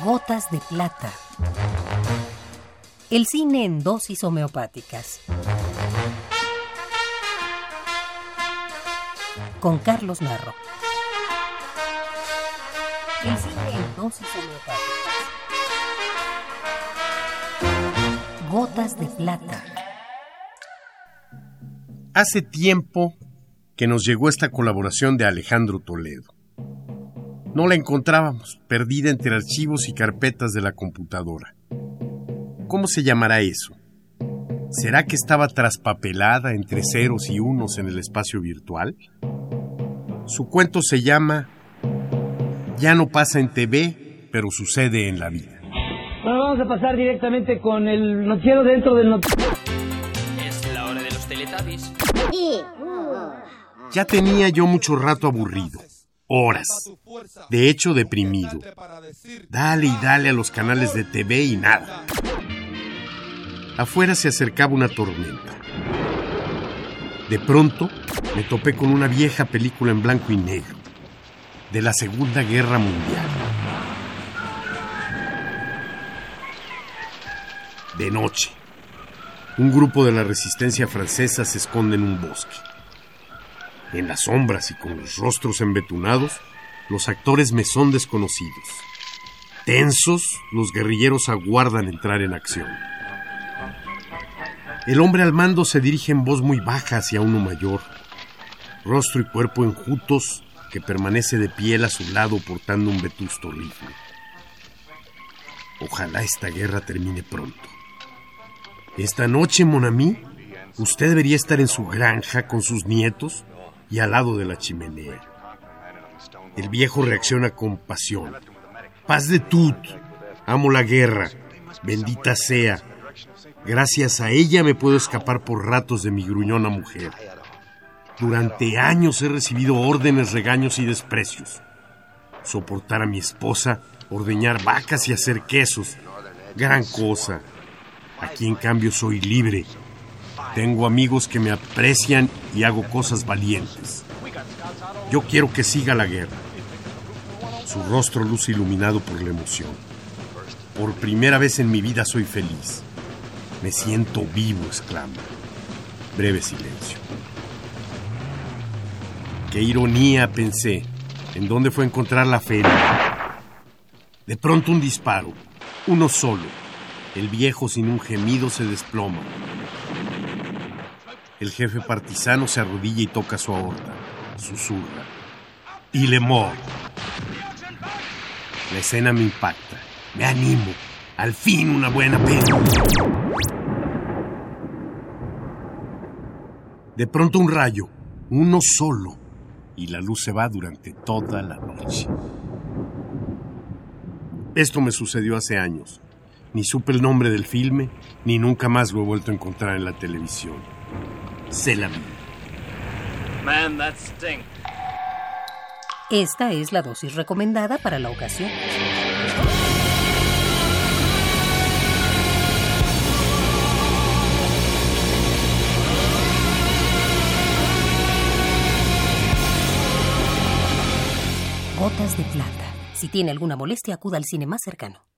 Gotas de plata. El cine en dosis homeopáticas. Con Carlos Narro. El cine en dosis homeopáticas. Gotas de plata. Hace tiempo que nos llegó esta colaboración de Alejandro Toledo. No la encontrábamos, perdida entre archivos y carpetas de la computadora. ¿Cómo se llamará eso? ¿Será que estaba traspapelada entre ceros y unos en el espacio virtual? Su cuento se llama Ya no pasa en TV, pero sucede en la vida. Bueno, vamos a pasar directamente con el noticiero dentro del noticiero. Es la hora de los teletubbies. Ya tenía yo mucho rato aburrido. Horas. De hecho, deprimido. Dale y dale a los canales de TV y nada. Afuera se acercaba una tormenta. De pronto me topé con una vieja película en blanco y negro, de la Segunda Guerra Mundial. De noche, un grupo de la resistencia francesa se esconde en un bosque. En las sombras y con los rostros embetunados, los actores me son desconocidos. Tensos, los guerrilleros aguardan entrar en acción. El hombre al mando se dirige en voz muy baja hacia uno mayor, rostro y cuerpo enjutos, que permanece de piel a su lado portando un vetusto rifle. Ojalá esta guerra termine pronto. Esta noche, Monami, usted debería estar en su granja con sus nietos y al lado de la chimenea. El viejo reacciona con pasión. Paz de Tut. Amo la guerra. Bendita sea. Gracias a ella me puedo escapar por ratos de mi gruñona mujer. Durante años he recibido órdenes, regaños y desprecios. Soportar a mi esposa, ordeñar vacas y hacer quesos. Gran cosa. Aquí en cambio soy libre. Tengo amigos que me aprecian y hago cosas valientes. Yo quiero que siga la guerra. Su rostro luce iluminado por la emoción. Por primera vez en mi vida soy feliz. Me siento vivo, exclama. Breve silencio. Qué ironía, pensé. ¿En dónde fue a encontrar la feria? De pronto un disparo. Uno solo. El viejo sin un gemido se desploma. El jefe partisano se arrodilla y toca su aorta. Susurra. Y le mor. La escena me impacta. Me animo. Al fin una buena pena. De pronto un rayo. Uno solo. Y la luz se va durante toda la noche. Esto me sucedió hace años. Ni supe el nombre del filme, ni nunca más lo he vuelto a encontrar en la televisión. Se la vi. Man, that stink. Esta es la dosis recomendada para la ocasión. Gotas de plata. Si tiene alguna molestia, acuda al cine más cercano.